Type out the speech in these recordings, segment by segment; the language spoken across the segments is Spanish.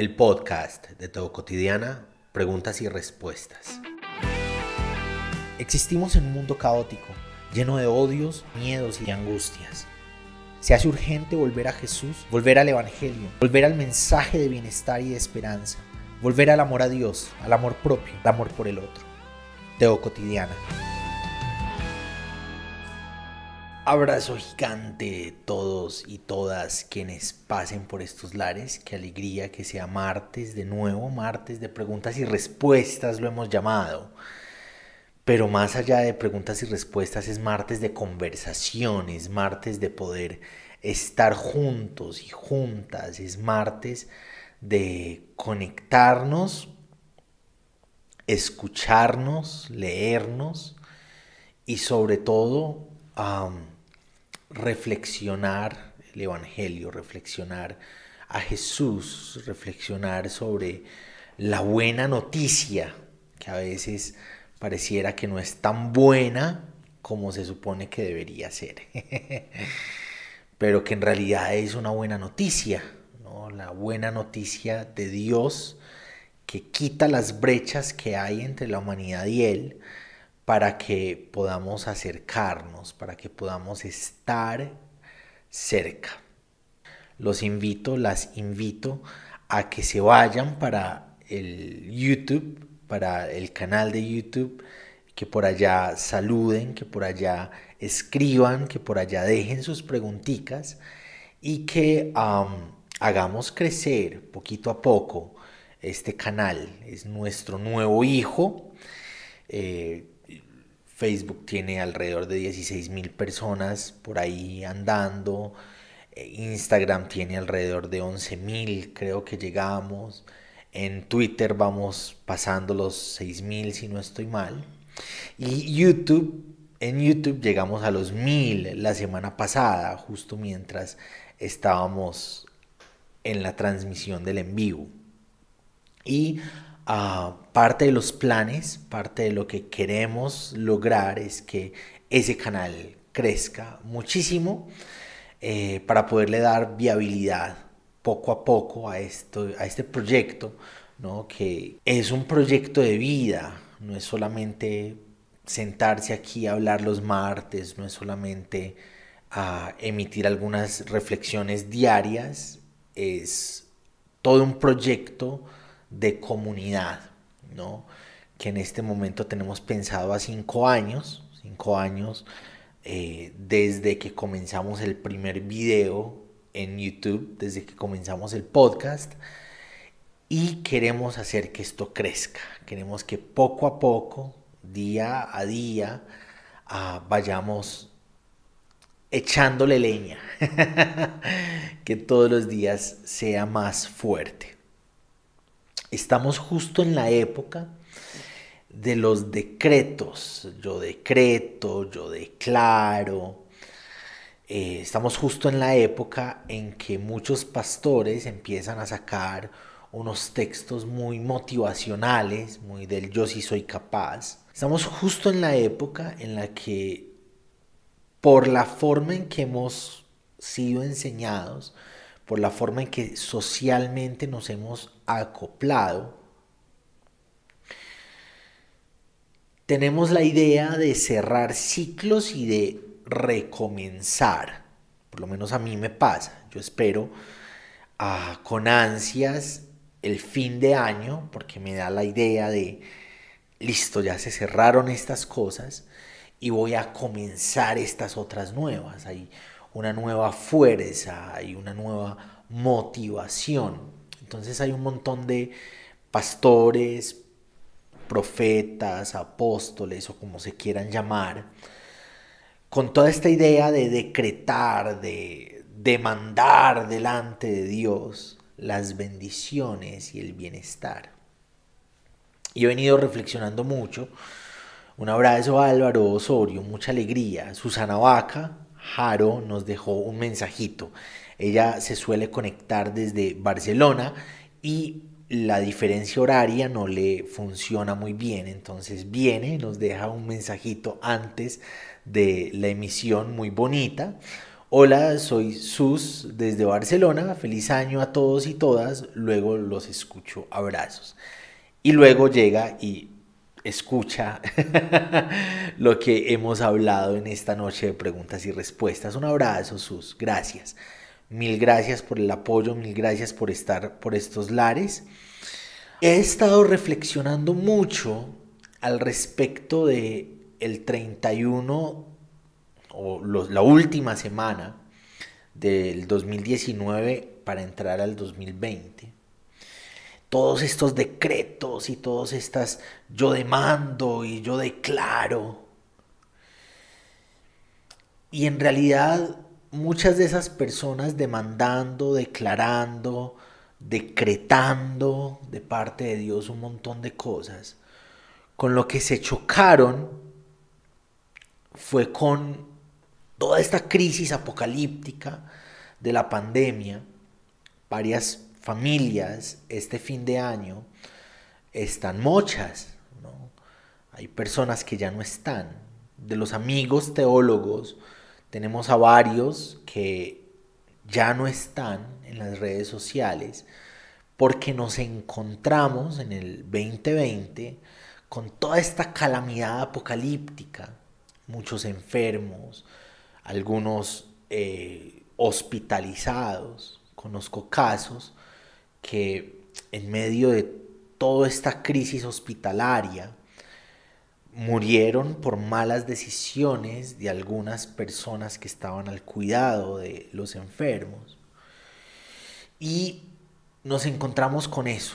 el podcast de Todo Cotidiana, preguntas y respuestas. Existimos en un mundo caótico, lleno de odios, miedos y angustias. Se hace urgente volver a Jesús, volver al Evangelio, volver al mensaje de bienestar y de esperanza, volver al amor a Dios, al amor propio, al amor por el otro. Teo Cotidiana. Abrazo gigante todos y todas quienes pasen por estos lares. Qué alegría que sea martes de nuevo, martes de preguntas y respuestas lo hemos llamado. Pero más allá de preguntas y respuestas es martes de conversaciones, martes de poder estar juntos y juntas, es martes de conectarnos, escucharnos, leernos y sobre todo reflexionar el Evangelio, reflexionar a Jesús, reflexionar sobre la buena noticia, que a veces pareciera que no es tan buena como se supone que debería ser, pero que en realidad es una buena noticia, ¿no? la buena noticia de Dios que quita las brechas que hay entre la humanidad y Él, para que podamos acercarnos, para que podamos estar cerca. Los invito, las invito a que se vayan para el YouTube, para el canal de YouTube, que por allá saluden, que por allá escriban, que por allá dejen sus preguntitas y que hagamos crecer poquito a poco este canal. Es nuestro nuevo hijo. Eh, Facebook tiene alrededor de 16 mil personas por ahí andando. Eh, Instagram tiene alrededor de 11 mil, creo que llegamos. En Twitter vamos pasando los 6 mil si no estoy mal. Y YouTube, en YouTube llegamos a los mil la semana pasada, justo mientras estábamos en la transmisión del en vivo. Y parte de los planes, parte de lo que queremos lograr es que ese canal crezca muchísimo eh, para poderle dar viabilidad poco a poco a, esto, a este proyecto, ¿no? que es un proyecto de vida, no es solamente sentarse aquí a hablar los martes, no es solamente emitir algunas reflexiones diarias, es todo un proyecto de comunidad, ¿no? que en este momento tenemos pensado a cinco años, cinco años eh, desde que comenzamos el primer video en YouTube, desde que comenzamos el podcast, y queremos hacer que esto crezca, queremos que poco a poco, día a día, ah, vayamos echándole leña, que todos los días sea más fuerte. Estamos justo en la época de los decretos. Yo decreto, yo declaro. Eh, estamos justo en la época en que muchos pastores empiezan a sacar unos textos muy motivacionales, muy del yo sí soy capaz. Estamos justo en la época en la que por la forma en que hemos sido enseñados, por la forma en que socialmente nos hemos acoplado, tenemos la idea de cerrar ciclos y de recomenzar. Por lo menos a mí me pasa. Yo espero ah, con ansias el fin de año porque me da la idea de, listo, ya se cerraron estas cosas y voy a comenzar estas otras nuevas. Hay una nueva fuerza, hay una nueva motivación. Entonces hay un montón de pastores, profetas, apóstoles o como se quieran llamar, con toda esta idea de decretar, de demandar delante de Dios las bendiciones y el bienestar. Y he venido reflexionando mucho. Un abrazo a Álvaro Osorio, mucha alegría. Susana Vaca, Jaro nos dejó un mensajito. Ella se suele conectar desde Barcelona y la diferencia horaria no le funciona muy bien. Entonces viene, nos deja un mensajito antes de la emisión muy bonita. Hola, soy Sus desde Barcelona. Feliz año a todos y todas. Luego los escucho. Abrazos. Y luego llega y escucha lo que hemos hablado en esta noche de preguntas y respuestas. Un abrazo, Sus. Gracias. Mil gracias por el apoyo, mil gracias por estar por estos lares. He estado reflexionando mucho al respecto de el 31 o la última semana del 2019 para entrar al 2020. Todos estos decretos y todas estas yo demando y yo declaro. Y en realidad muchas de esas personas demandando, declarando, decretando de parte de Dios un montón de cosas, con lo que se chocaron fue con toda esta crisis apocalíptica de la pandemia, varias familias este fin de año están mochas, hay personas que ya no están. De los amigos teólogos tenemos a varios que ya no están en las redes sociales porque nos encontramos en el 2020 con toda esta calamidad apocalíptica, muchos enfermos, algunos eh, hospitalizados. Conozco casos que en medio de toda esta crisis hospitalaria murieron por malas decisiones de algunas personas que estaban al cuidado de los enfermos. Y nos encontramos con eso,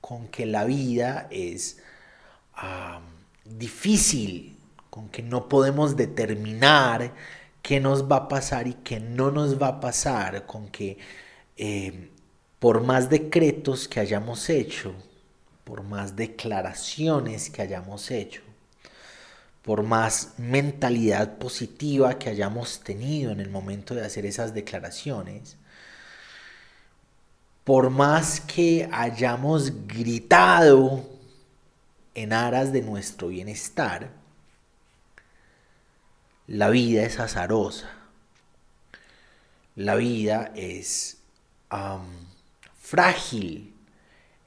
con que la vida es difícil con que no podemos determinar qué nos va a pasar y qué no nos va a pasar, con que eh, por más decretos que hayamos hecho, por más declaraciones que hayamos hecho, por más mentalidad positiva que hayamos tenido en el momento de hacer esas declaraciones, por más que hayamos gritado en aras de nuestro bienestar, la vida es azarosa. La vida es frágil.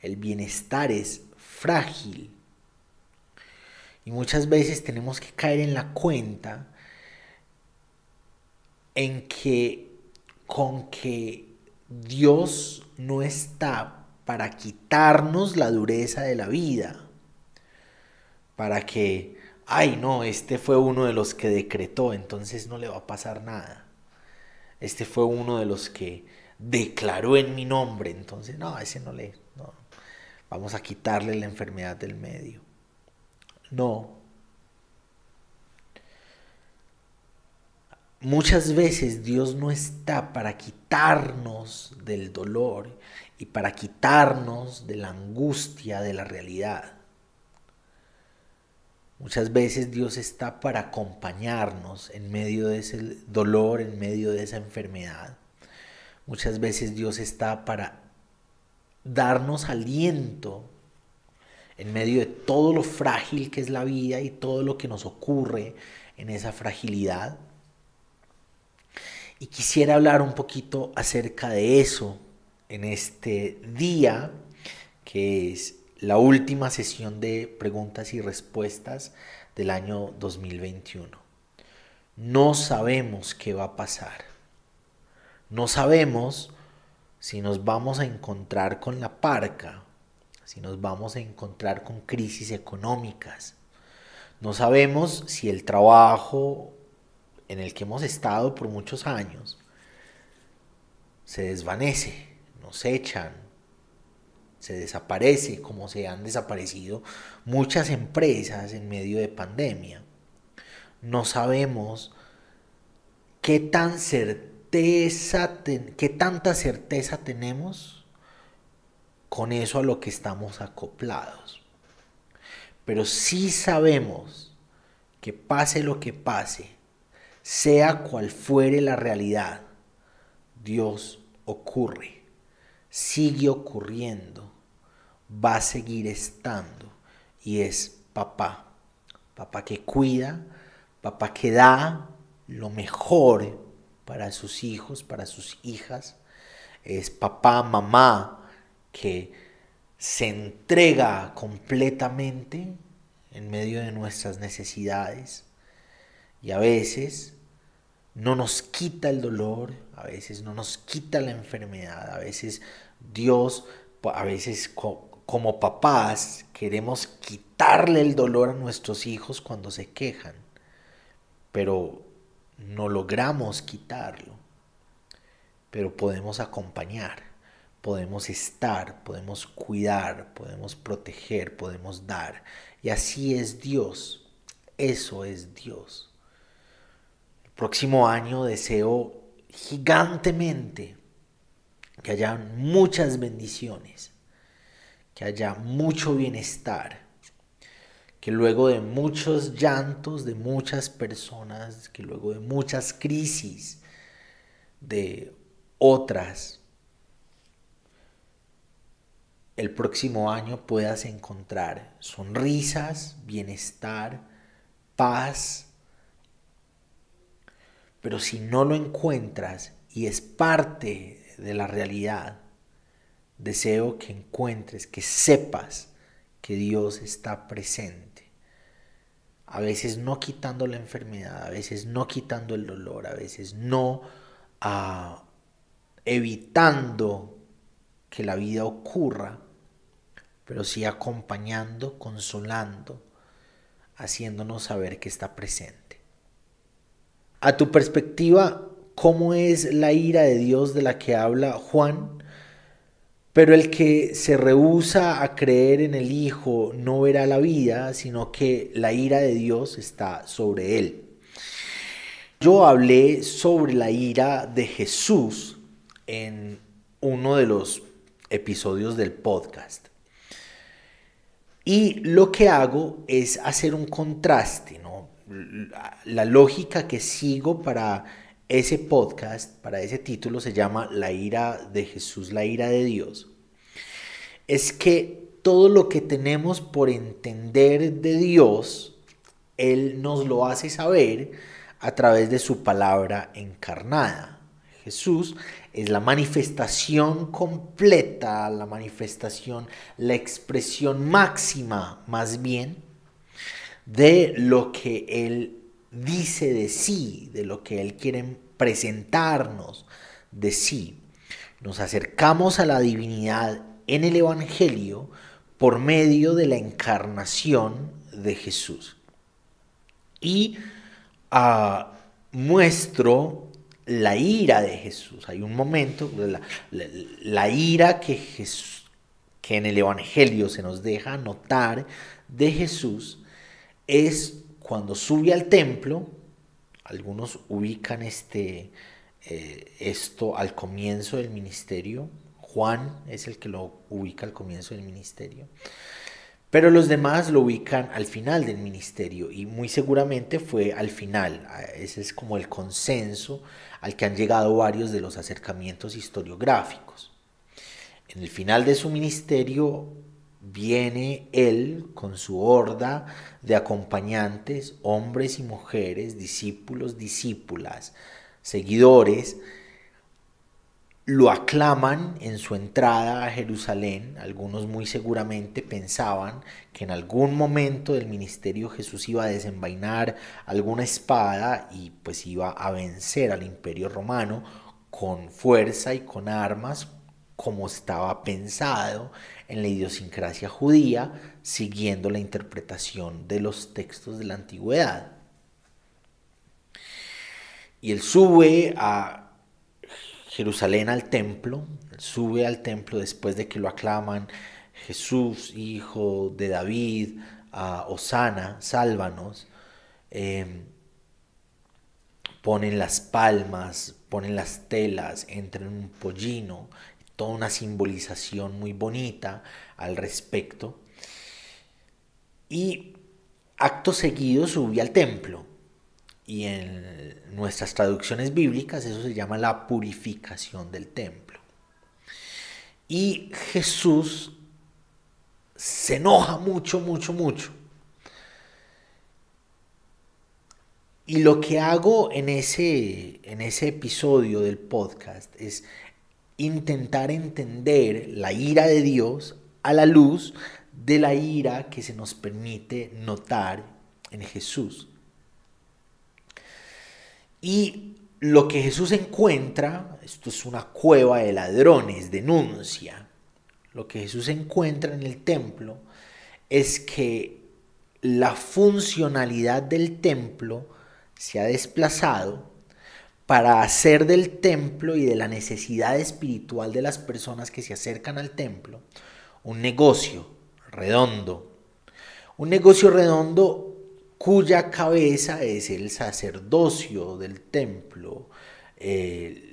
El bienestar es frágil. Y muchas veces tenemos que caer en la cuenta en que con que Dios no está para quitarnos la dureza de la vida, para que ay no, este fue uno de los que decretó, entonces no le va a pasar nada. Este fue uno de los que declaró en mi nombre, entonces no, ese no le, no, vamos a quitarle la enfermedad del medio. No. Muchas veces Dios no está para quitarnos del dolor y para quitarnos de la angustia de la realidad. Muchas veces Dios está para acompañarnos en medio de ese dolor, en medio de esa enfermedad. Muchas veces Dios está para darnos aliento en medio de todo lo frágil que es la vida y todo lo que nos ocurre en esa fragilidad. Y quisiera hablar un poquito acerca de eso en este día, que es la última sesión de preguntas y respuestas del año 2021. No sabemos qué va a pasar. No sabemos si nos vamos a encontrar con la parca, si nos vamos a encontrar con crisis económicas. No sabemos si el trabajo en el que hemos estado por muchos años se desvanece, nos echan, se desaparece, como se han desaparecido muchas empresas en medio de pandemia. No sabemos qué tan certeza, qué tanta certeza tenemos con eso a lo que estamos acoplados. Pero sí sabemos que pase lo que pase, sea cual fuere la realidad, Dios ocurre, sigue ocurriendo va a seguir estando y es papá. Papá que cuida, papá que da lo mejor para sus hijos, para sus hijas. Es papá, mamá que se entrega completamente en medio de nuestras necesidades y a veces no nos quita el dolor, a veces no nos quita la enfermedad, a veces Dios, a veces como papás queremos quitarle el dolor a nuestros hijos cuando se quejan, pero no logramos quitarlo, pero podemos acompañar, podemos estar, podemos cuidar, podemos proteger, podemos dar. Y así es Dios, eso es Dios. El próximo año deseo gigantemente que haya muchas bendiciones, que haya mucho bienestar, que luego de muchos llantos de muchas personas, que luego de muchas crisis de otras, el próximo año puedas encontrar sonrisas, bienestar, paz. Pero si no lo encuentras y es parte de la realidad, deseo que encuentres, que sepas que Dios está presente a veces no quitando la enfermedad, a veces no quitando el dolor, a veces no ah, evitando que la vida ocurra, pero sí acompañando, consolando, haciéndonos saber que está presente. A tu perspectiva, ¿cómo es la ira de Dios de la que habla Juan? Pero el que se rehúsa a creer en el Hijo no verá la vida, sino que la ira de Dios está sobre él. Yo hablé sobre la ira de Jesús en uno de los episodios del podcast. Y lo que hago es hacer un contraste, ¿no? La lógica que sigo para ese podcast, para ese título, se llama La ira de Jesús, la ira de Dios. Es que todo lo que tenemos por entender de Dios, Él nos lo hace saber a través de su palabra encarnada. Jesús es la manifestación completa, la manifestación, la expresión máxima, más bien, de lo que Él dice de sí, de lo que Él quiere presentarnos de sí. Nos acercamos a la divinidad en el Evangelio por medio de la encarnación de Jesús. Y uh, muestro la ira de Jesús. Hay un momento, la, la ira que, Jesús, que en el Evangelio se nos deja notar de Jesús es cuando sube al templo, algunos ubican este, eh, esto al comienzo del ministerio, Juan es el que lo ubica al comienzo del ministerio, pero los demás lo ubican al final del ministerio y muy seguramente fue al final, ese es como el consenso al que han llegado varios de los acercamientos historiográficos. En el final de su ministerio viene él con su horda de acompañantes, hombres y mujeres, discípulos, discípulas, seguidores, lo aclaman en su entrada a Jerusalén. Algunos muy seguramente pensaban que en algún momento del ministerio Jesús iba a desenvainar alguna espada y pues iba a vencer al imperio romano con fuerza y con armas como estaba pensado en la idiosincrasia judía, siguiendo la interpretación de los textos de la antigüedad. Y él sube a Jerusalén al templo, sube al templo después de que lo aclaman Jesús, hijo de David, a Osana, sálvanos. Em, ponen las palmas, ponen las telas, entran en un pollino toda una simbolización muy bonita al respecto. Y acto seguido subí al templo. Y en nuestras traducciones bíblicas eso se llama la purificación del templo. Y Jesús se enoja mucho, mucho, mucho. Y lo que hago en ese, en ese episodio del podcast es intentar entender la ira de Dios a la luz de la ira que se nos permite notar en Jesús. Y lo que Jesús encuentra, esto es una cueva de ladrones, denuncia, lo que Jesús encuentra en el templo es que la funcionalidad del templo se ha desplazado para hacer del templo y de la necesidad espiritual de las personas que se acercan al templo un negocio redondo. Un negocio redondo cuya cabeza es el sacerdocio del templo, el,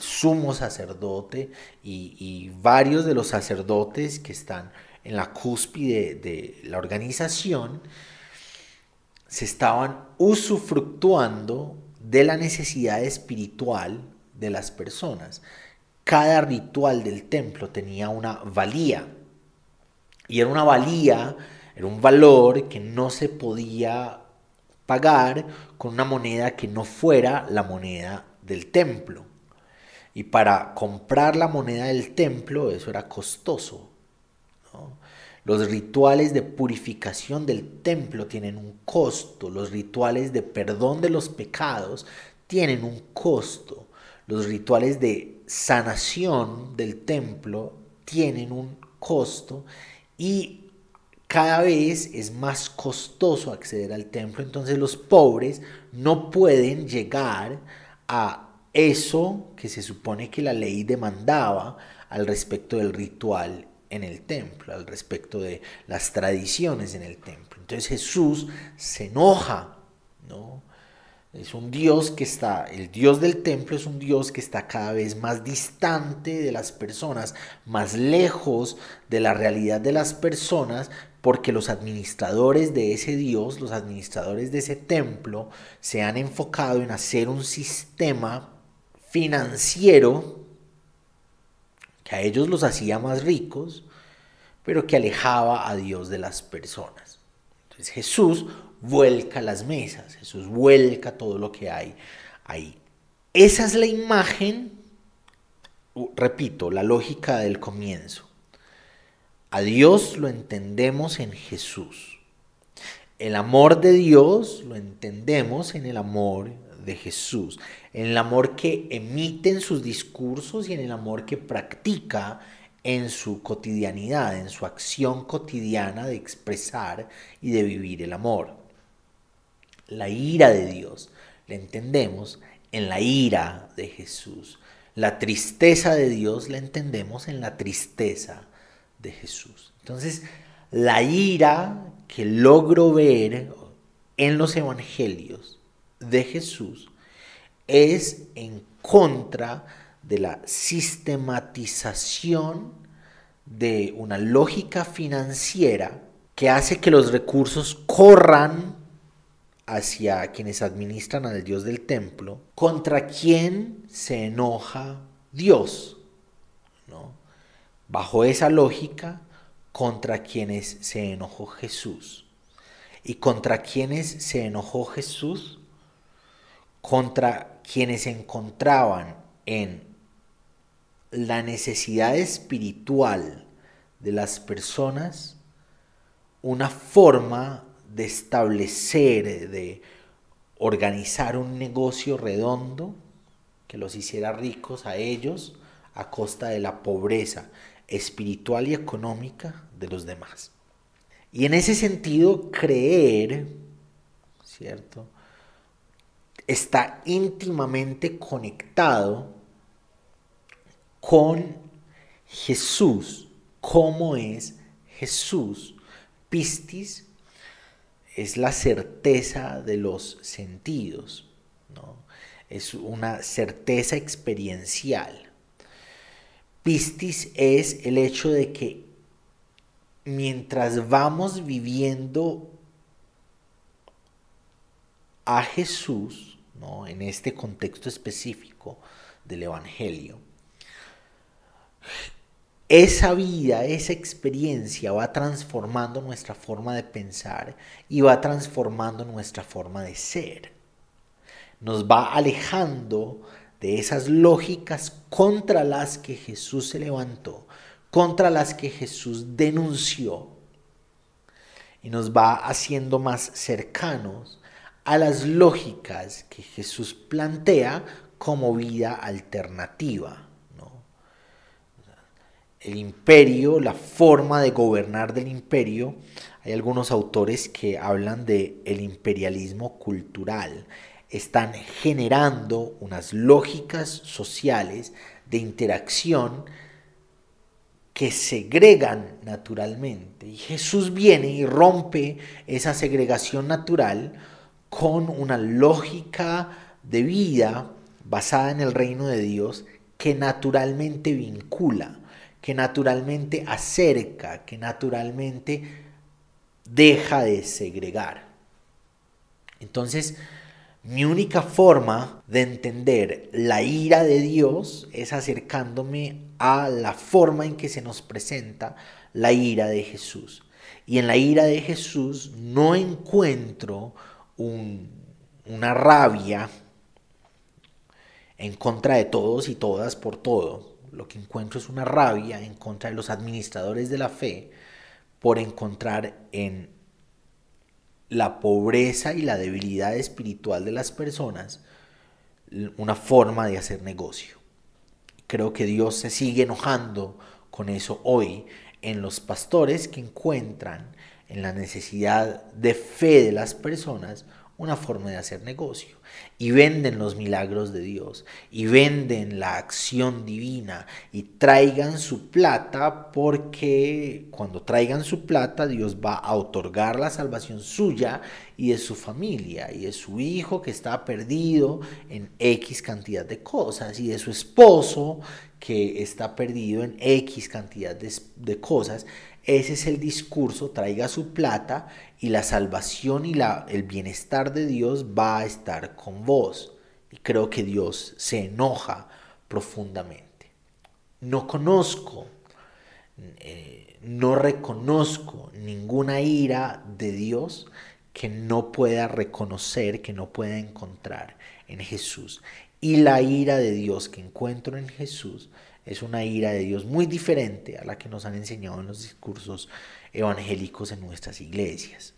sumo sacerdote y, varios de los sacerdotes que están en la cúspide de la organización, se estaban usufructuando de la necesidad espiritual de las personas. Cada ritual del templo tenía una valía y era una valía era un valor que no se podía pagar con una moneda que no fuera la moneda del templo. Y para comprar la moneda del templo eso era costoso. Los rituales de purificación del templo tienen un costo. Los rituales de perdón de los pecados tienen un costo. Los rituales de sanación del templo tienen un costo. Y cada vez es más costoso acceder al templo, entonces los pobres no pueden llegar a eso que se supone que la ley demandaba al respecto del ritual en el templo, al respecto de las tradiciones en el templo. Entonces Jesús se enoja, ¿no? Es un Dios que está, el Dios del templo es un Dios que está cada vez más distante de las personas, más lejos de la realidad de las personas, porque los administradores de ese Dios, los administradores de ese templo, se han enfocado en hacer un sistema financiero que a ellos los hacía más ricos, pero que alejaba a Dios de las personas. Entonces Jesús vuelca las mesas, Jesús vuelca todo lo que hay ahí. Esa es la imagen, repito, la lógica del comienzo. A Dios lo entendemos en Jesús. El amor de Dios lo entendemos en el amor de Jesús, en el amor que emite en sus discursos y en el amor que practica en su cotidianidad, en su acción cotidiana de expresar y de vivir el amor. La ira de Dios la entendemos en la ira de Jesús. La tristeza de Dios la entendemos en la tristeza de Jesús. Entonces, la ira que logro ver en los evangelios de Jesús es en contra de la sistematización de una lógica financiera que hace que los recursos corran hacia quienes administran al Dios del templo, contra quien se enoja Dios. Bajo esa lógica, contra quienes se enojó Jesús. ¿Y contra quienes se enojó Jesús? Contra quienes encontraban en la necesidad espiritual de las personas una forma de establecer, de organizar un negocio redondo que los hiciera ricos a ellos a costa de la pobreza espiritual y económica de los demás. Y en ese sentido, creer, ¿cierto? Está íntimamente conectado con Jesús. ¿Cómo es Jesús? Pistis es la certeza de los sentidos, ¿no? es una certeza experiencial. Pistis es el hecho de que mientras vamos viviendo a Jesús, en este contexto específico del Evangelio, esa vida, esa experiencia va transformando nuestra forma de pensar y va transformando nuestra forma de ser. nos va alejando de esas lógicas contra las que Jesús se levantó, contra las que Jesús denunció, y nos va haciendo más cercanos a las lógicas que Jesús plantea como vida alternativa. El imperio, la forma de gobernar del imperio, hay algunos autores que hablan de el imperialismo cultural. Están generando unas lógicas sociales de interacción que segregan naturalmente. Y Jesús viene y rompe esa segregación natural con una lógica de vida basada en el reino de Dios que naturalmente vincula, que naturalmente acerca, que naturalmente deja de segregar. Entonces, mi única forma de entender la ira de Dios es acercándome a la forma en que se nos presenta la ira de Jesús. Y en la ira de Jesús no encuentro una rabia en contra de todos y todas por todo. Lo que encuentro es una rabia en contra de los administradores de la fe por encontrar en la pobreza y la debilidad espiritual de las personas una forma de hacer negocio. Creo que Dios se sigue enojando con eso hoy en los pastores que encuentran en la necesidad de fe de las personas una forma de hacer negocio. Y venden los milagros de Dios, y venden la acción divina, y traigan su plata porque cuando traigan su plata Dios va a otorgar la salvación suya y de su familia, y de su hijo que está perdido en X cantidad de cosas, y de su esposo que está perdido en X cantidad de, de cosas. Ese es el discurso, traiga su plata y la salvación y la, el bienestar de Dios va a estar con vos. Y creo que Dios se enoja profundamente. No conozco, eh, no reconozco ninguna ira de Dios que no pueda reconocer, que no pueda encontrar en Jesús. Y la ira de Dios que encuentro en Jesús es una ira de Dios muy diferente a la que nos han enseñado en los discursos evangélicos en nuestras iglesias.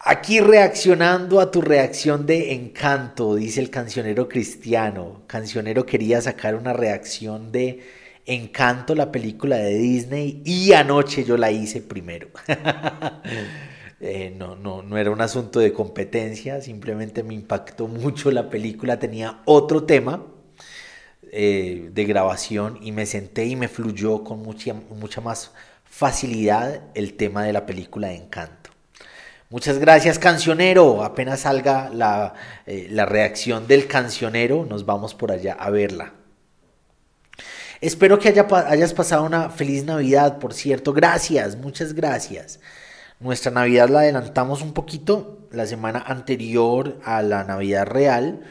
Aquí reaccionando a tu reacción de encanto, dice el cancionero cristiano. Cancionero quería sacar una reacción de encanto, la película de Disney, y anoche yo la hice primero. Eh, no, no, no era un asunto de competencia, simplemente me impactó mucho la película, tenía otro tema eh, de grabación y me senté y me fluyó con mucha, mucha más facilidad el tema de la película de Encanto. Muchas gracias, cancionero. Apenas salga la, eh, la, reacción del cancionero, nos vamos por allá a verla. Espero que haya, hayas pasado una feliz Navidad, por cierto. Gracias, muchas gracias. Nuestra Navidad la adelantamos un poquito. La semana anterior a la Navidad real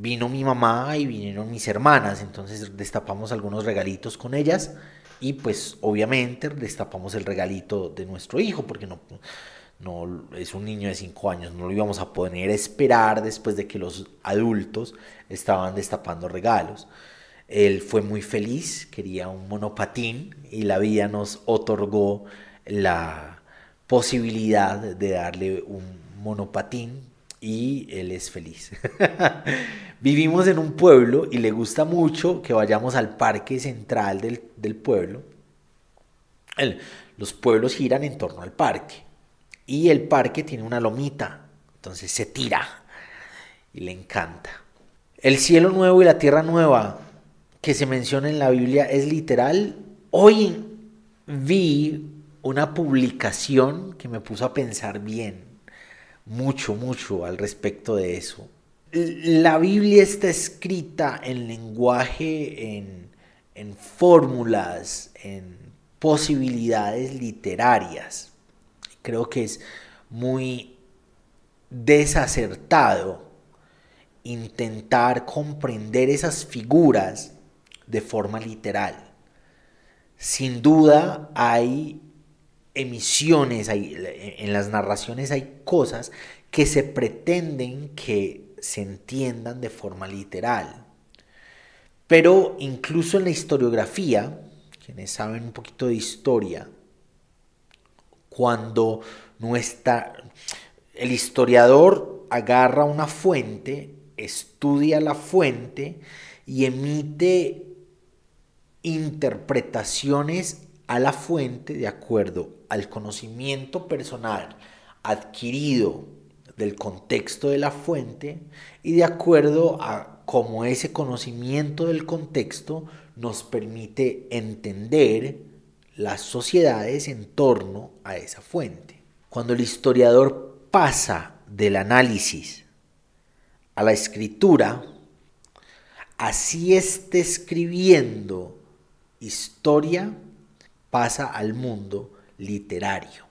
vino mi mamá y vinieron mis hermanas. Entonces destapamos algunos regalitos con ellas y pues obviamente destapamos el regalito de nuestro hijo porque no, no es un niño de 5 años, no lo íbamos a poder esperar después de que los adultos estaban destapando regalos. Él fue muy feliz, quería un monopatín y la vida nos otorgó la posibilidad de darle un monopatín y él es feliz. Vivimos en un pueblo y le gusta mucho que vayamos al parque central del, pueblo. los pueblos giran en torno al parque y el parque tiene una lomita, entonces se tira y le encanta. El cielo nuevo y la tierra nueva que se menciona en la Biblia es literal. Hoy vi una publicación que me puso a pensar bien, mucho, mucho al respecto de eso. La Biblia está escrita en lenguaje, en, en fórmulas, en posibilidades literarias. Creo que es muy desacertado intentar comprender esas figuras de forma literal. Sin duda hay emisiones, hay, en las narraciones hay cosas que se pretenden que se entiendan de forma literal. Pero incluso en la historiografía, quienes saben un poquito de historia, cuando nuestra, el historiador agarra una fuente, estudia la fuente y emite interpretaciones a la fuente de acuerdo al conocimiento personal adquirido del contexto de la fuente y de acuerdo a cómo ese conocimiento del contexto nos permite entender las sociedades en torno a esa fuente. Cuando el historiador pasa del análisis a la escritura, así esté escribiendo historia, pasa al mundo literario.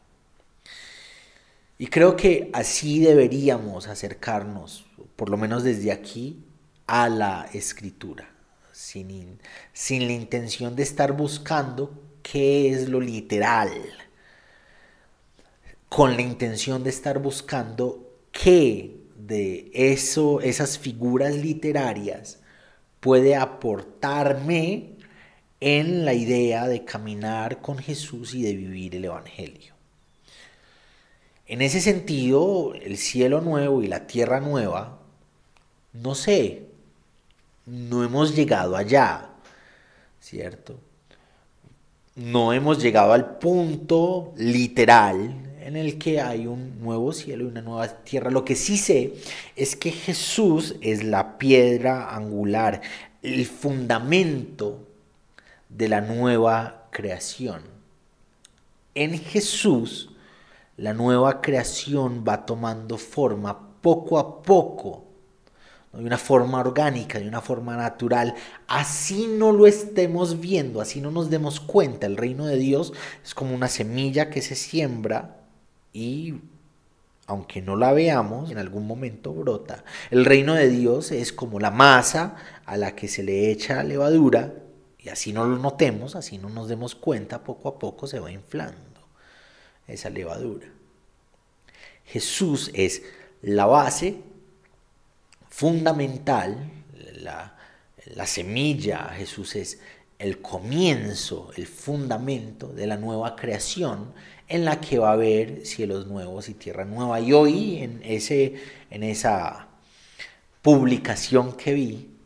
Y creo que así deberíamos acercarnos, por lo menos desde aquí, a la escritura, sin, sin la intención de estar buscando qué es lo literal, con la intención de estar buscando qué de eso, esas figuras literarias puede aportarme en la idea de caminar con Jesús y de vivir el Evangelio. En ese sentido, el cielo nuevo y la tierra nueva, no sé, no hemos llegado allá, ¿cierto? No hemos llegado al punto literal en el que hay un nuevo cielo y una nueva tierra. Lo que sí sé es que Jesús es la piedra angular, el fundamento de la nueva creación. En Jesús, la nueva creación va tomando forma poco a poco, de una forma orgánica, de una forma natural. Así no lo estemos viendo, así no nos demos cuenta. El reino de Dios es como una semilla que se siembra y aunque no la veamos, en algún momento brota. El reino de Dios es como la masa a la que se le echa levadura y así no lo notemos, así no nos demos cuenta, poco a poco se va inflando esa levadura. Jesús es la base fundamental, la, la semilla, Jesús es el comienzo, el fundamento de la nueva creación en la que va a haber cielos nuevos y tierra nueva. Y hoy en, ese, en esa publicación que vi,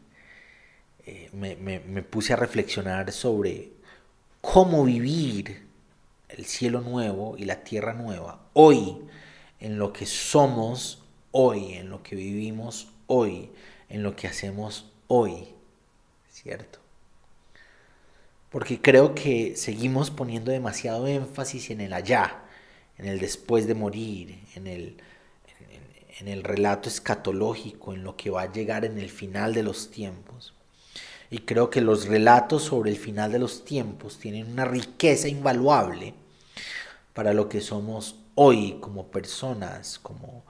eh, me, puse a reflexionar sobre cómo vivir el cielo nuevo y la tierra nueva hoy, en lo que somos hoy, en lo que vivimos hoy, en lo que hacemos hoy, ¿cierto? Porque creo que seguimos poniendo demasiado énfasis en el allá, en el después de morir, en el, en el relato escatológico, en lo que va a llegar en el final de los tiempos. Y creo que los relatos sobre el final de los tiempos tienen una riqueza invaluable para lo que somos hoy como personas, como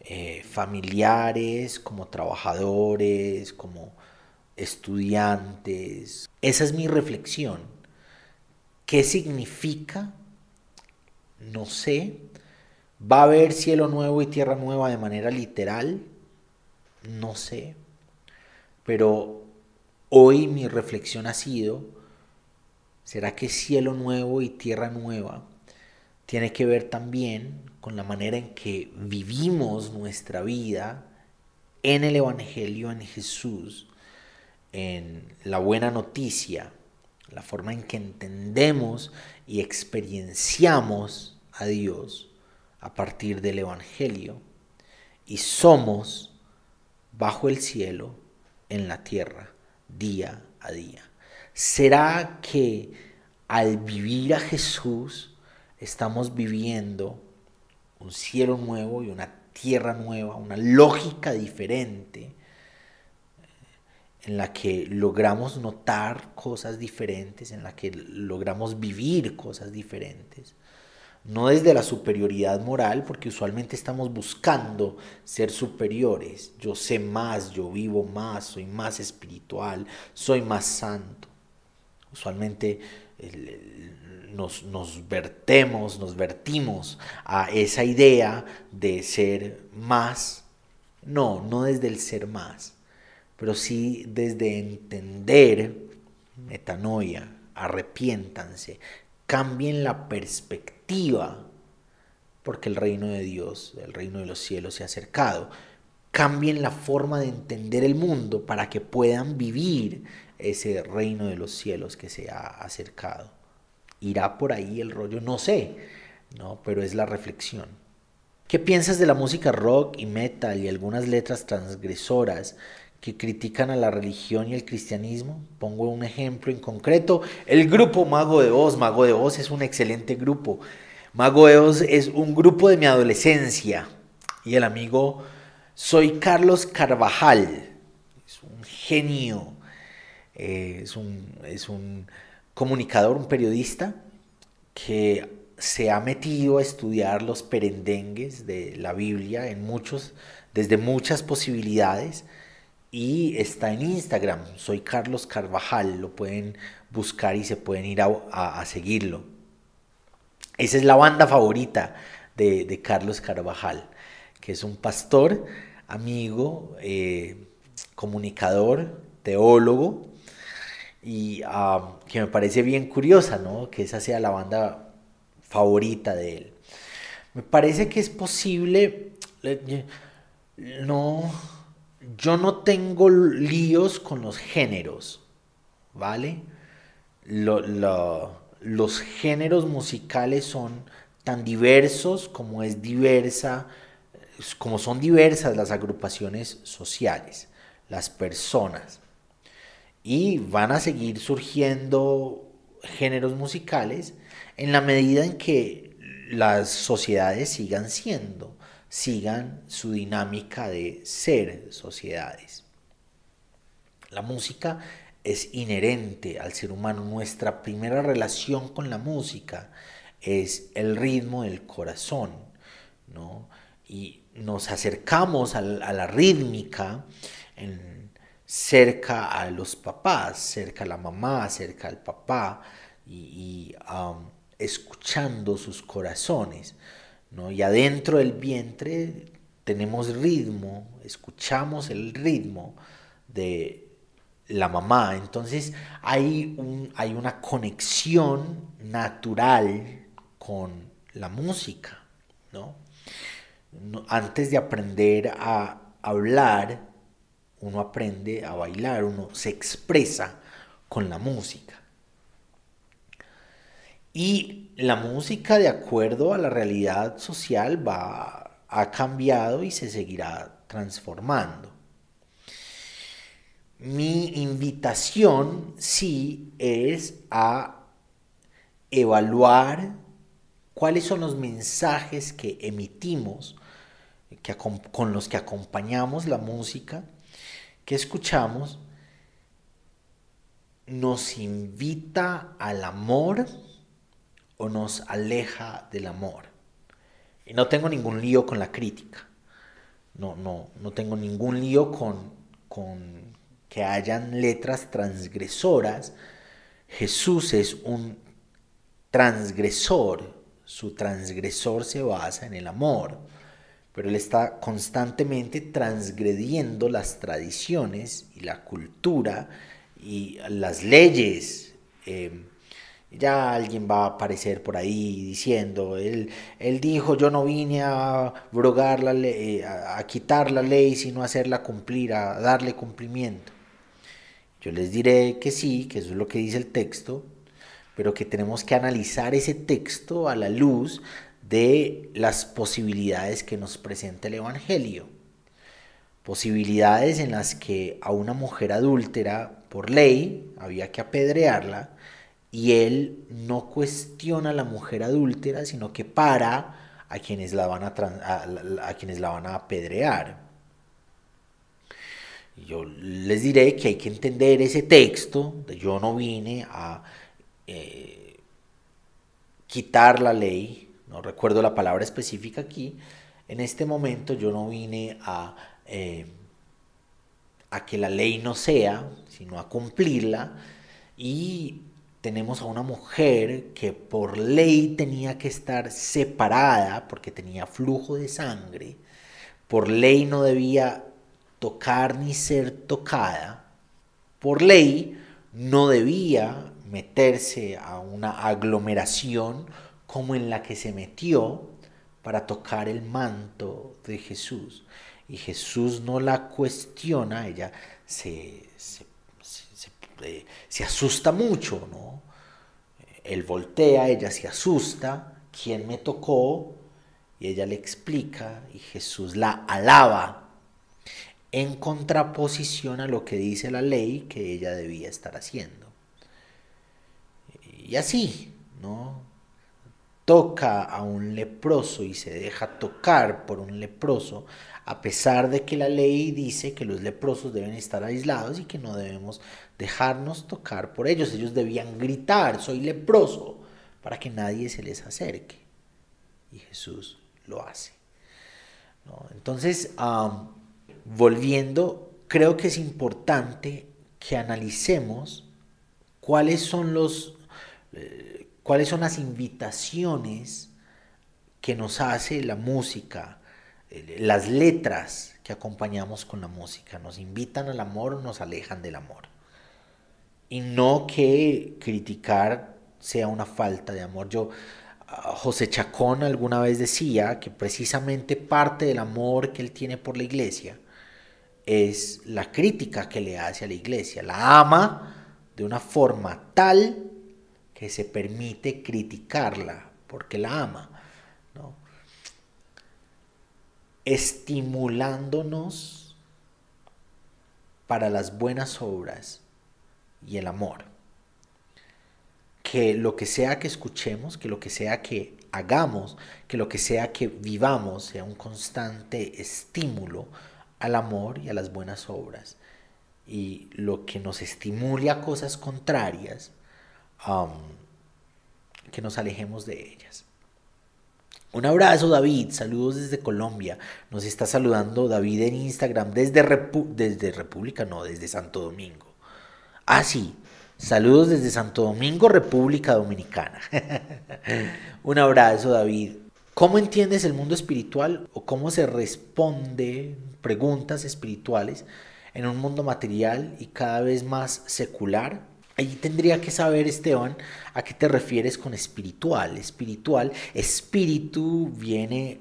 eh, familiares, como trabajadores, como estudiantes. Esa es mi reflexión. ¿Qué significa? No sé. ¿Va a haber cielo nuevo y tierra nueva de manera literal? No sé. Pero Hoy mi reflexión ha sido, ¿será que cielo nuevo y tierra nueva tiene que ver también con la manera en que vivimos nuestra vida en el Evangelio, en Jesús, en la buena noticia, la forma en que entendemos y experienciamos a Dios a partir del Evangelio y somos bajo el cielo en la tierra día a día? ¿Será que al vivir a Jesús estamos viviendo un cielo nuevo y una tierra nueva, una lógica diferente en la que logramos notar cosas diferentes, en la que logramos vivir cosas diferentes? No desde la superioridad moral, porque usualmente estamos buscando ser superiores. Yo sé más, yo vivo más, soy más espiritual, soy más santo. Usualmente nos, nos vertemos, nos vertimos a esa idea de ser más No, no desde el ser más, pero sí desde entender, metanoia, arrepiéntanse, cambien la perspectiva, porque el reino de Dios, el reino de los cielos se ha acercado. Cambien la forma de entender el mundo para que puedan vivir ese reino de los cielos que se ha acercado. ¿Irá por ahí el rollo? No sé, no, pero es la reflexión. ¿Qué piensas de la música rock y metal y algunas letras transgresoras que critican a la religión y el cristianismo? Pongo un ejemplo en concreto, el grupo Mago de Oz. Mago de Oz es un excelente grupo. Mago de Oz es un grupo de mi adolescencia y el amigo soy Carlos Carvajal, es un genio, eh, es, un, es un comunicador, un periodista que se ha metido a estudiar los perendengues de la Biblia en muchos, desde muchas posibilidades y está en Instagram, soy Carlos Carvajal, lo pueden buscar y se pueden ir a, seguirlo. Esa es la banda favorita de, Carlos Carvajal, que es un pastor, amigo, eh, comunicador, teólogo, y ah, que me parece bien curiosa, ¿no? Que esa sea la banda favorita de él. Me parece que es posible, no, yo no tengo líos con los géneros, ¿vale? los géneros musicales son tan diversos como es diversa, como son diversas las agrupaciones sociales, las personas. Y van a seguir surgiendo géneros musicales en la medida en que las sociedades sigan siendo, sigan su dinámica de ser sociedades. La música es inherente al ser humano. Nuestra primera relación con la música es el ritmo del corazón, ¿no? Y nos acercamos a la, rítmica cerca a los papás, cerca a la mamá, cerca al papá, y, um, escuchando sus corazones. ¿No? Y adentro del vientre tenemos ritmo, escuchamos el ritmo de la mamá. Entonces hay, un, hay una conexión natural con la música. ¿no? Antes de aprender a hablar, uno aprende a bailar, uno se expresa con la música. Y la música, de acuerdo a la realidad social, va, ha cambiado y se seguirá transformando. Mi invitación sí es a evaluar cuáles son los mensajes que emitimos, que, con los que acompañamos la música, que escuchamos, nos invita al amor, o nos aleja del amor. Y no tengo ningún lío con la crítica. No, no, no tengo ningún lío con, con que hayan letras transgresoras. Jesús es un transgresor. Su transgresor se basa en el amor. Pero él está constantemente transgrediendo las tradiciones y la cultura y las leyes. Eh, ya alguien va a aparecer por ahí diciendo, él, él dijo, yo no vine a brogar la ley, eh, a, quitar la ley, sino a hacerla cumplir, a darle cumplimiento. Yo les diré que sí, que eso es lo que dice el texto, pero que tenemos que analizar ese texto a la luz de las posibilidades que nos presenta el Evangelio. Posibilidades en las que a una mujer adúltera, por ley, había que apedrearla, y él no cuestiona a la mujer adúltera, sino que para a quienes la van a, a, quienes la van a apedrear. Yo les diré que hay que entender ese texto, yo no vine a eh, quitar la ley, no recuerdo la palabra específica aquí, en este momento yo no vine a, eh, a que la ley no sea, sino a cumplirla, y tenemos a una mujer que por ley tenía que estar separada porque tenía flujo de sangre, por ley no debía tocar ni ser tocada, por ley no debía meterse a una aglomeración como en la que se metió para tocar el manto de Jesús. Y Jesús no la cuestiona, ella se, se, eh, asusta mucho, ¿no? Él voltea, ella se asusta, ¿quién me tocó? Y ella le explica y Jesús la alaba en contraposición a lo que dice la ley que ella debía estar haciendo. Y así, ¿no? Toca a un leproso y se deja tocar por un leproso, a pesar de que la ley dice que los leprosos deben estar aislados y que no debemos dejarnos tocar por ellos. Ellos debían gritar, soy leproso, para que nadie se les acerque. Y Jesús lo hace. Entonces, volviendo, creo que es importante que analicemos cuáles son los eh, cuáles son las invitaciones que nos hace la música, las letras que acompañamos con la música, nos invitan al amor o nos alejan del amor. Y no que criticar sea una falta de amor. Yo José Chacón alguna vez decía que precisamente parte del amor que él tiene por la iglesia es la crítica que le hace a la iglesia. La ama de una forma tal que se permite criticarla porque la ama. Estimulándonos para las buenas obras y el amor que lo que sea que escuchemos, que lo que sea que hagamos, que lo que sea que vivamos sea un constante estímulo al amor y a las buenas obras. Y lo que nos estimule a cosas contrarias, que nos alejemos de ellas. Un abrazo David, saludos desde Colombia. Nos está saludando David en Instagram desde, desde República, no, desde Santo Domingo. Ah, sí, Saludos desde Santo Domingo, República Dominicana. Un abrazo, David. ¿Cómo entiendes el mundo espiritual o cómo se responde preguntas espirituales en un mundo material y cada vez más secular? Allí tendría que saber, Esteban, a qué te refieres con espiritual. Espiritual, espíritu viene,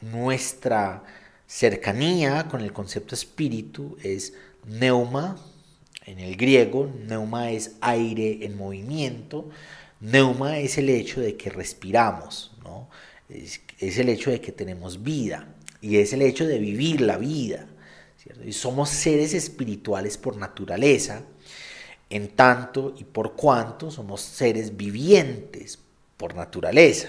nuestra cercanía con el concepto espíritu es neuma, en el griego, neuma es aire en movimiento, neuma es el hecho de que respiramos, ¿no? es, el hecho de que tenemos vida y es el hecho de vivir la vida. Y somos seres espirituales por naturaleza, en tanto y por cuanto somos seres vivientes por naturaleza.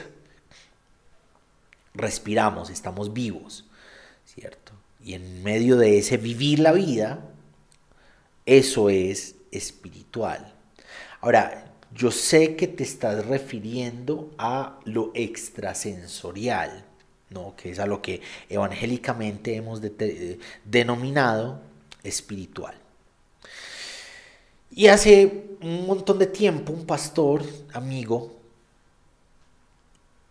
Respiramos, estamos vivos, ¿cierto? Y en medio de ese vivir la vida, eso es espiritual. Ahora, yo sé que te estás refiriendo a lo extrasensorial, ¿no? que es a lo que evangélicamente hemos denominado espiritual. Y hace un montón de tiempo un pastor, amigo,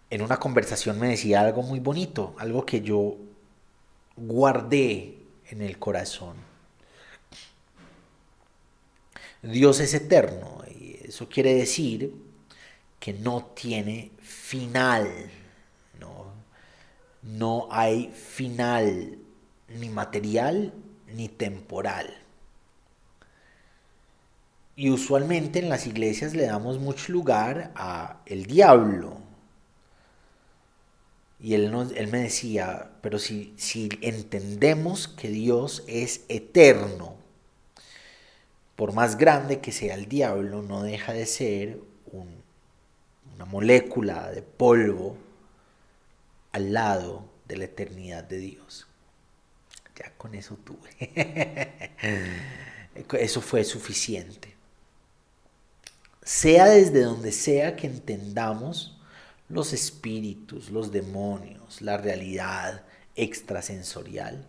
en una conversación me decía algo muy bonito, algo que yo guardé en el corazón. Dios es eterno y eso quiere decir que no tiene final, no, no hay final ni material ni temporal. Y usualmente en las iglesias le damos mucho lugar a el diablo. Y él, él me decía, pero si, si entendemos que Dios es eterno, por más grande que sea el diablo, no deja de ser una molécula de polvo al lado de la eternidad de Dios. Ya con eso tuve. eso fue suficiente. Sea desde donde sea que entendamos los espíritus, los demonios, la realidad extrasensorial,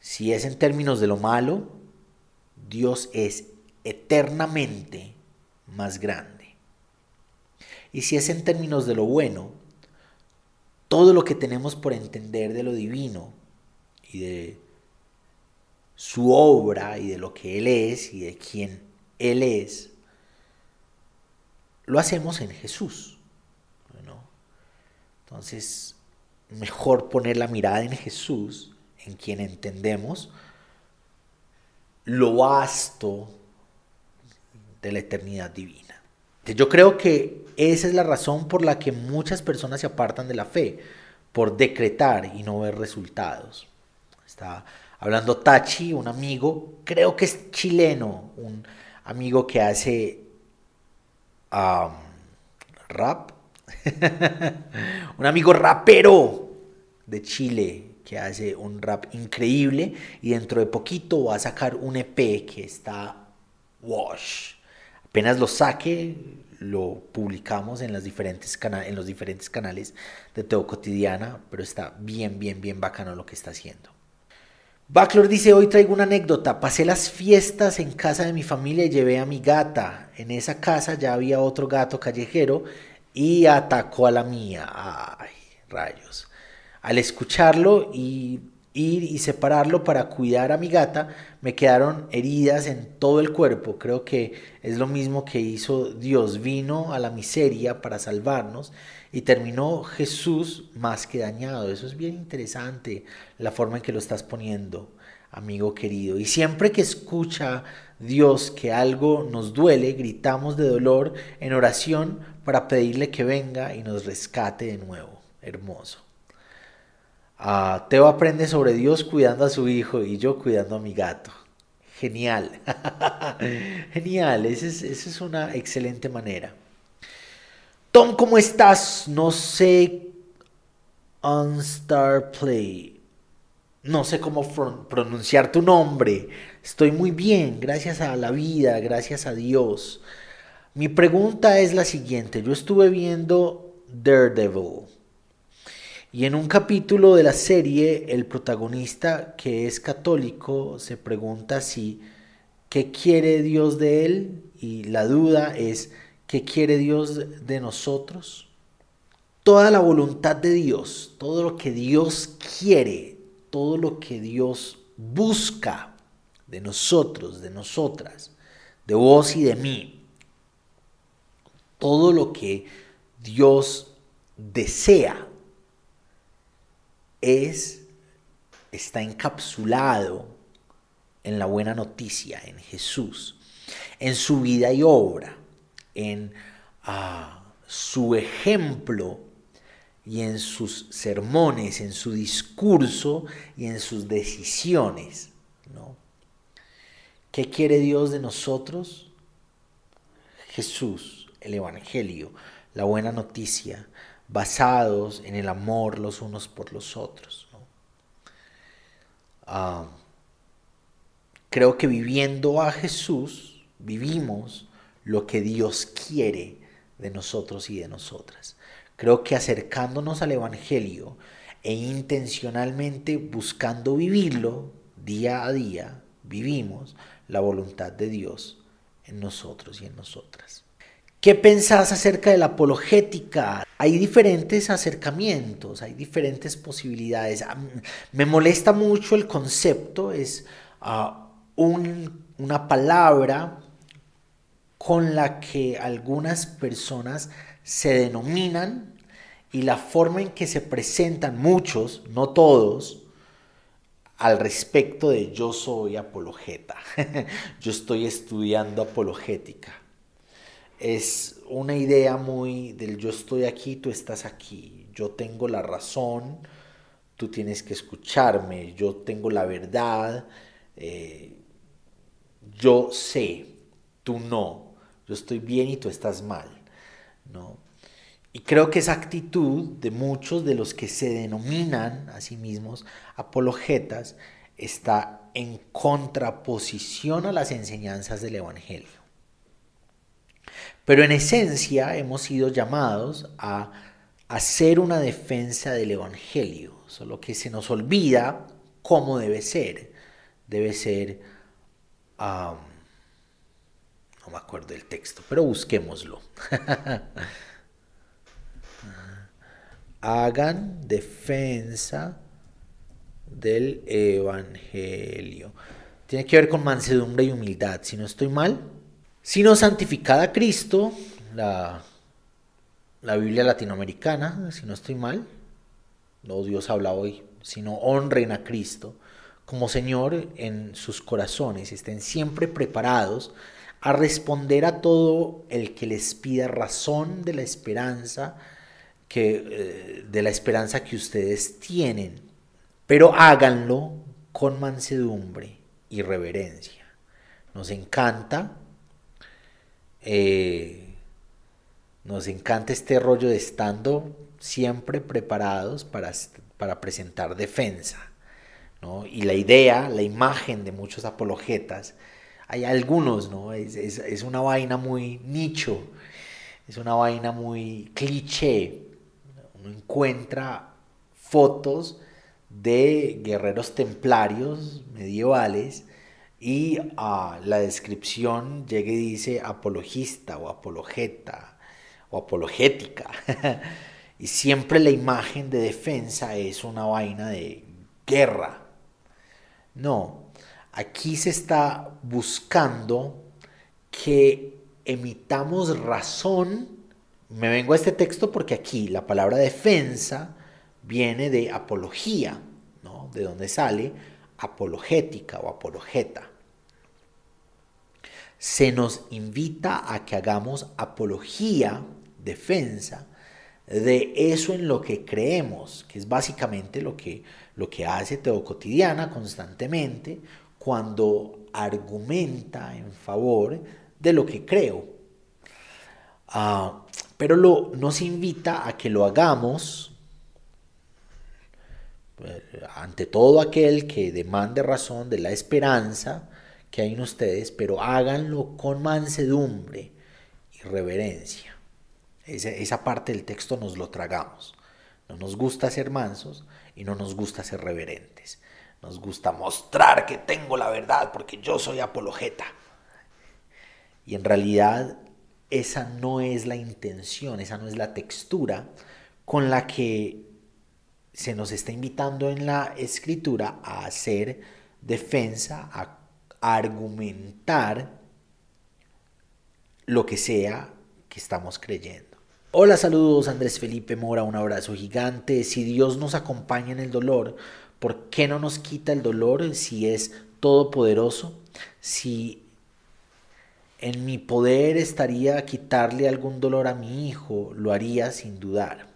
si es en términos de lo malo, Dios es eternamente más grande. Y si es en términos de lo bueno, todo lo que tenemos por entender de lo divino y de su obra y de lo que Él es y de quién Él es, lo hacemos en Jesús. Entonces, mejor poner la mirada en Jesús, en quien entendemos lo vasto de la eternidad divina. Yo creo que esa es la razón por la que muchas personas se apartan de la fe, por decretar y no ver resultados. Está hablando Tachi, un amigo, creo que es chileno, un amigo que hace rap, un amigo rapero de Chile que hace un rap increíble y dentro de poquito va a sacar un EP que está wash. Apenas lo saque, lo publicamos en, los diferentes canales de Teo Cotidiana, pero está bien, bien, bien bacano lo que está haciendo. Backlor dice, hoy traigo una anécdota, pasé las fiestas en casa de mi familia y llevé a mi gata. En esa casa ya había otro gato callejero y atacó a la mía. Ay, rayos. Al escucharlo y ir y separarlo para cuidar a mi gata, me quedaron heridas en todo el cuerpo. Creo que es lo mismo que hizo Dios. Vino a la miseria para salvarnos y terminó Jesús más que dañado. Eso es bien interesante, la forma en que lo estás poniendo, amigo querido. Y siempre que escucha Dios que algo nos duele, gritamos de dolor en oración para pedirle que venga y nos rescate de nuevo. Hermoso. Uh, Teo aprende sobre Dios cuidando a su hijo y yo cuidando a mi gato. Genial. Genial. Esa es, una excelente manera. Tom, ¿cómo estás? No sé. Unstar Play. No sé cómo pronunciar tu nombre. Estoy muy bien, gracias a la vida, gracias a Dios. Mi pregunta es la siguiente. Yo estuve viendo Daredevil. Y en un capítulo de la serie, el protagonista, que es católico, se pregunta si qué quiere Dios de él y la duda es qué quiere Dios de nosotros. Toda la voluntad de Dios, todo lo que Dios quiere, todo lo que Dios busca de nosotros, de nosotras, de vos y de mí. Todo lo que Dios desea es, está encapsulado en la buena noticia, en Jesús, en su vida y obra, en ah, su ejemplo y en sus sermones, en su discurso y en sus decisiones. ¿no? ¿Qué quiere Dios de nosotros? Jesús, el Evangelio, la buena noticia, basados en el amor los unos por los otros. Ah, creo que viviendo a Jesús, vivimos lo que Dios quiere de nosotros y de nosotras. Creo que acercándonos al Evangelio e intencionalmente buscando vivirlo día a día, vivimos la voluntad de Dios en nosotros y en nosotras. ¿Qué pensás acerca de la apologética? Hay diferentes acercamientos, hay diferentes posibilidades. Me molesta mucho el concepto, es ah, una palabra con la que algunas personas se denominan y la forma en que se presentan muchos, no todos, al respecto de yo soy apologeta, yo estoy estudiando apologética. Es una idea muy del yo estoy aquí, tú estás aquí, yo tengo la razón, tú tienes que escucharme, yo tengo la verdad, eh, yo sé, tú no, yo estoy bien y tú estás mal, ¿no? Y creo que esa actitud de muchos de los que se denominan a sí mismos apologetas está en contraposición a las enseñanzas del Evangelio. Pero en esencia hemos sido llamados a hacer una defensa del Evangelio, solo que se nos olvida cómo debe ser. Debe ser, no me acuerdo del texto, pero busquémoslo. hagan defensa del Evangelio. Tiene que ver con mansedumbre y humildad, si no estoy mal. Sino santificada a Cristo, la, la Biblia latinoamericana, si no estoy mal. No Dios habla hoy, sino honren a Cristo como Señor en sus corazones, estén siempre preparados a responder a todo el que les pida razón de la esperanza que, eh, de la esperanza que ustedes tienen, pero háganlo con mansedumbre y reverencia. Nos encanta, eh, nos encanta este rollo de estando siempre preparados para, para presentar defensa. Y la idea, la imagen de muchos apologetas, hay algunos, ¿no? Es, es, una vaina muy nicho, es una vaina muy cliché. Uno encuentra fotos de guerreros templarios medievales y a la descripción llega y dice apologista o apologeta o apologética. y siempre la imagen de defensa es una vaina de guerra. No, aquí se está buscando que emitamos razón. Me vengo a este texto porque aquí la palabra defensa viene de apología, ¿no? De donde sale apologética o apologeta. Se nos invita a que hagamos apología, defensa, de eso en lo que creemos, que es básicamente lo que, lo que hace Teo Cotidiana constantemente cuando argumenta en favor de lo que creo. Ah, pero lo, nos invita a que lo hagamos eh, ante todo aquel que demande razón de la esperanza que hay en ustedes, pero háganlo con mansedumbre y reverencia esa parte del texto nos lo tragamos. No nos gusta ser mansos y no nos gusta ser reverentes. Nos gusta mostrar que tengo la verdad porque yo soy apologeta. Y en realidad esa no es la intención, esa no es la textura con la que se nos está invitando en la escritura a hacer defensa, a argumentar lo que sea que estamos creyendo. Hola, saludos Andrés Felipe Mora, un abrazo gigante. Si Dios nos acompaña en el dolor, ¿por qué no nos quita el dolor si es todopoderoso? Si en mi poder estaría quitarle algún dolor a mi hijo, lo haría sin dudar.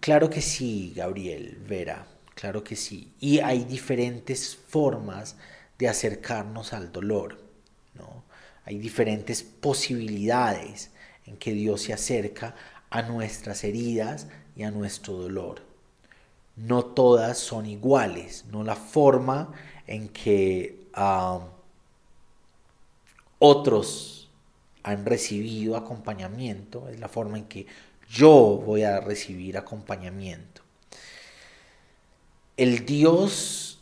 Claro que sí, Gabriel Vera, claro que sí. Y hay diferentes formas de acercarnos al dolor, ¿no? Hay diferentes posibilidades en que Dios se acerca a nuestras heridas y a nuestro dolor. No todas son iguales, no la forma en que otros han recibido acompañamiento, es la forma en que yo voy a recibir acompañamiento. El Dios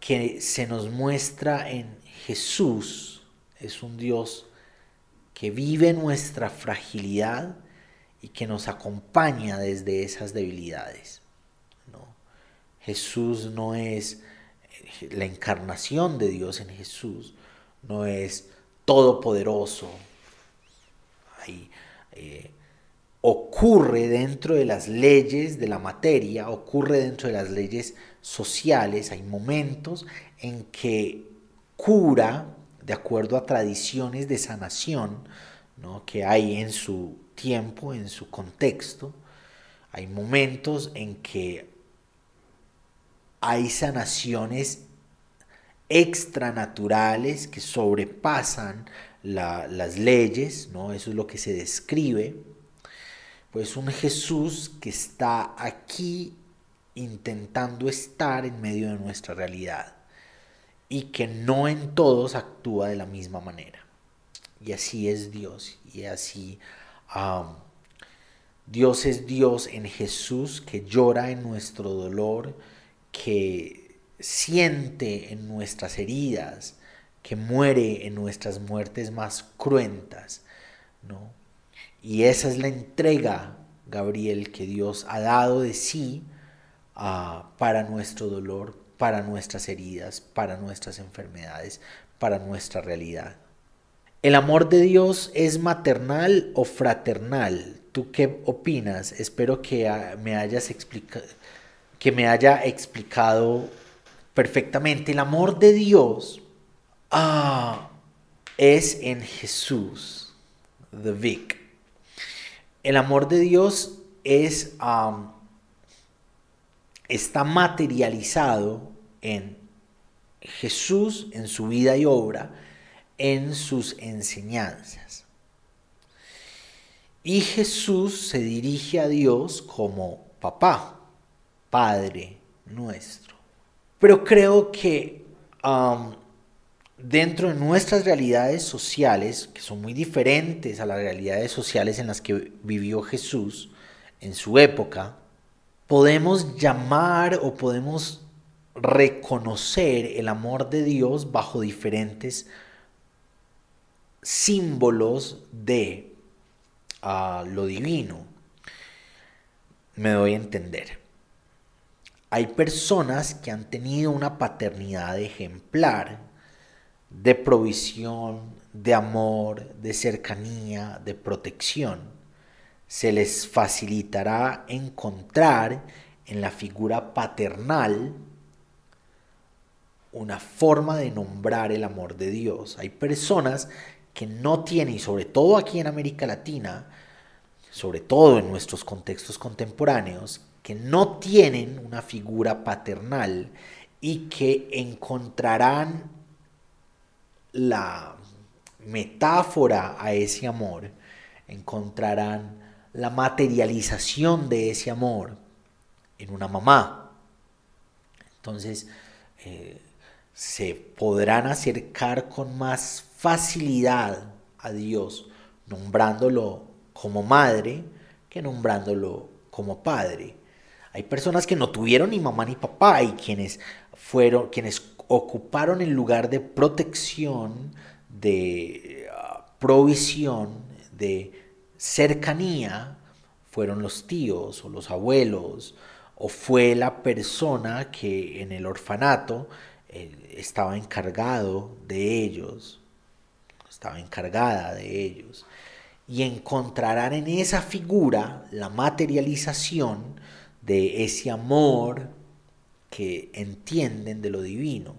que se nos muestra en Jesús es un Dios que vive nuestra fragilidad y que nos acompaña desde esas debilidades. Jesús no es la encarnación de Dios en Jesús, no es todopoderoso. Eh, ocurre dentro de las leyes de la materia, ocurre dentro de las leyes sociales, hay momentos en que cura de acuerdo a tradiciones de sanación que hay en su tiempo, en su contexto. Hay momentos en que hay sanaciones extranaturales que sobrepasan las leyes, ¿no? eso es lo que se describe. Pues un Jesús que está aquí intentando estar en medio de nuestra realidad y que no en todos actúa de la misma manera. Y así es Dios. Y así Dios es Dios en Jesús que llora en nuestro dolor, que siente en nuestras heridas, que muere en nuestras muertes más cruentas. ¿no? Y esa es la entrega Gabriel, que Dios ha dado de sí ah, para nuestro dolor, para nuestras heridas, para nuestras enfermedades, para nuestra realidad. ¿El amor de Dios es maternal o fraternal? ¿Tú qué opinas? Espero que me hayas explicado haya explicado perfectamente. El amor de Dios ah, es en Jesús, the Vic. El amor de Dios es, está materializado en Jesús, en su vida y obra, en sus enseñanzas. Y Jesús se dirige a Dios como papá. Padre nuestro. Pero creo que dentro de nuestras realidades sociales, que son muy diferentes a las realidades sociales en las que vivió Jesús en su época, podemos llamar o podemos reconocer el amor de Dios bajo diferentes símbolos de ah, lo divino. Me doy a entender. Hay personas que han tenido una paternidad ejemplar de provisión, de amor, de cercanía, de protección. Se les facilitará encontrar en la figura paternal una forma de nombrar el amor de Dios. Hay personas que no tienen, y sobre todo aquí en América Latina, sobre todo en nuestros contextos contemporáneos, que no tienen una figura paternal y que encontrarán la metáfora a ese amor, encontrarán la materialización de ese amor en una mamá. Entonces, eh, se podrán acercar con más facilidad a Dios nombrándolo como madre que nombrándolo como padre. Hay personas que no tuvieron ni mamá ni papá y quienes fueron, quienes ocuparon el lugar de protección, de ah, provisión, de cercanía, fueron los tíos o los abuelos, o fue la persona que en el orfanato eh, estaba encargado de ellos, estaba encargada de ellos. Y encontrarán en esa figura la materialización de ese amor que entienden de lo divino.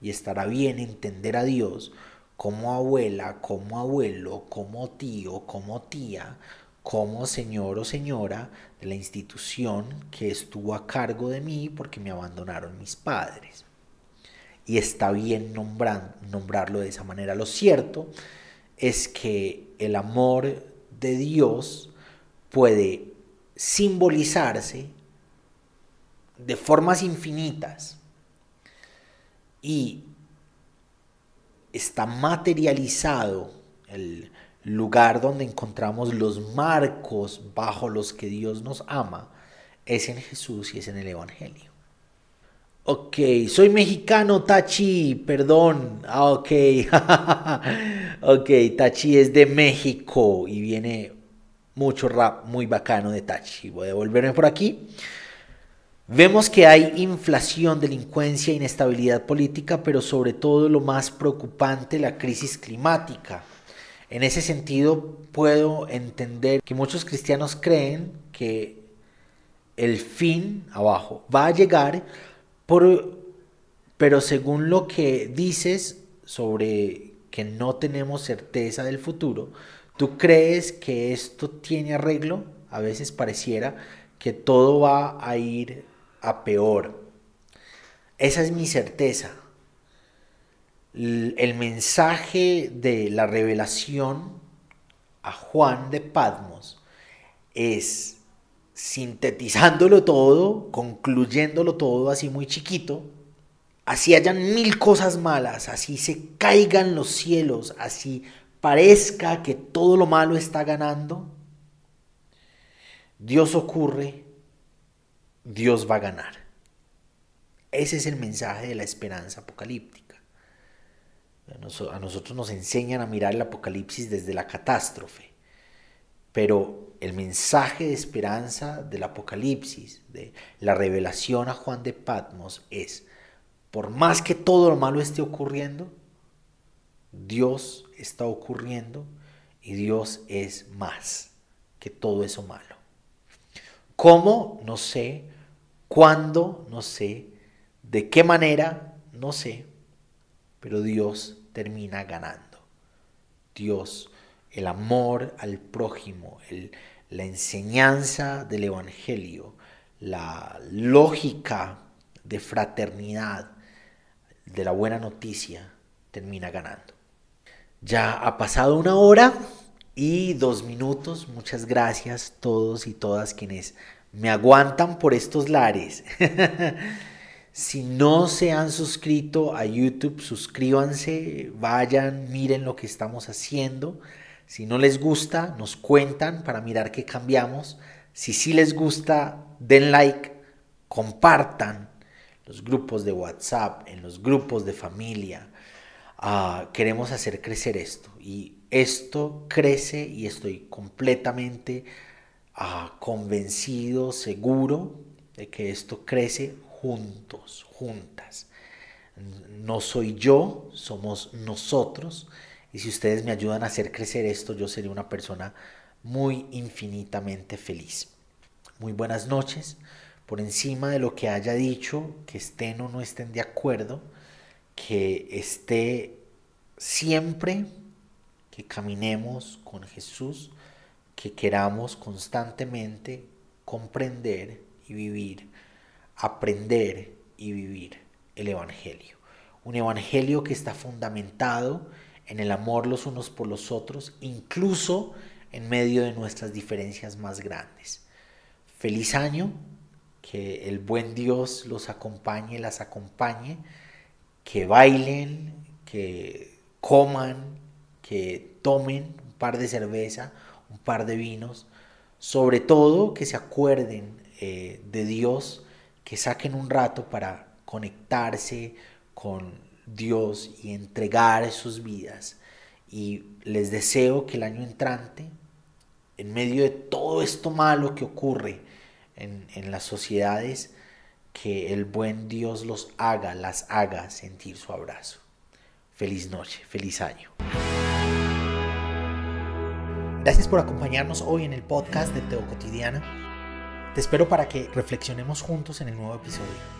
Y estará bien entender a Dios como abuela, como abuelo, como tío, como tía, como señor o señora de la institución que estuvo a cargo de mí porque me abandonaron mis padres. Y está bien nombrarlo de esa manera. Lo cierto es que el amor de Dios puede simbolizarse de formas infinitas y está materializado el lugar donde encontramos los marcos bajo los que Dios nos ama, es en Jesús y es en el Evangelio. Ok, soy mexicano, Tachi, perdón. Ah, ok. ok, Tachi es de México y viene mucho rap muy bacano de Tachi. Voy a volverme por aquí. Vemos que hay inflación, delincuencia, inestabilidad política, pero sobre todo lo más preocupante, la crisis climática. En ese sentido, puedo entender que muchos cristianos creen que el fin abajo va a llegar, por, pero según lo que dices sobre que no tenemos certeza del futuro, ¿Tú crees que esto tiene arreglo? A veces pareciera que todo va a ir a peor. Esa es mi certeza. El mensaje de la revelación a Juan de Patmos es sintetizándolo todo, concluyéndolo todo así muy chiquito, así hayan mil cosas malas, así se caigan los cielos, así parezca que todo lo malo está ganando, Dios ocurre, Dios va a ganar. Ese es el mensaje de la esperanza apocalíptica. A nosotros nos enseñan a mirar el apocalipsis desde la catástrofe, Pero el mensaje de esperanza del Apocalipsis, de la revelación a Juan de Patmos es, por más que todo lo malo esté ocurriendo, Dios está ocurriendo y Dios es más que todo eso malo. ¿Cómo? No sé. ¿Cuándo? No sé. ¿De qué manera? No sé. Pero Dios termina ganando. Dios, el amor al prójimo, la enseñanza del Evangelio, la lógica de fraternidad, de la buena noticia, termina ganando. Ya ha pasado una hora y dos minutos. Muchas gracias todos y todas quienes me aguantan por estos lares. si no se han suscrito a YouTube, suscríbanse, vayan, miren lo que estamos haciendo. Si no les gusta, nos cuentan para mirar qué cambiamos. Si sí les gusta, den like, compartan los grupos de WhatsApp, en los grupos de familia, Ah, queremos hacer crecer esto y esto crece y estoy completamente ah, convencido, seguro de que esto crece juntos, juntas. No soy yo, somos nosotros. Y si ustedes me ayudan a hacer crecer esto, yo seré una persona muy infinitamente feliz. Muy buenas noches. Por encima de lo que haya dicho, que estén o no estén de acuerdo, que esté siempre que caminemos con Jesús, que queramos constantemente comprender y vivir, aprender y vivir el Evangelio. Un Evangelio que está fundamentado en el amor los unos por los otros, incluso en medio de nuestras diferencias más grandes. Feliz año, que el buen Dios los acompañe, las acompañe que bailen, que coman, que tomen un par de cerveza, un par de vinos, sobre todo que se acuerden eh, de Dios, que saquen un rato para conectarse con Dios y entregar sus vidas. Y les deseo que el año entrante, en medio de todo esto malo que ocurre en, en las sociedades, que el buen Dios los haga, las haga sentir su abrazo. Feliz noche, feliz año. Gracias por acompañarnos hoy en el podcast de Teo Cotidiana. Te espero para que reflexionemos juntos en el nuevo episodio.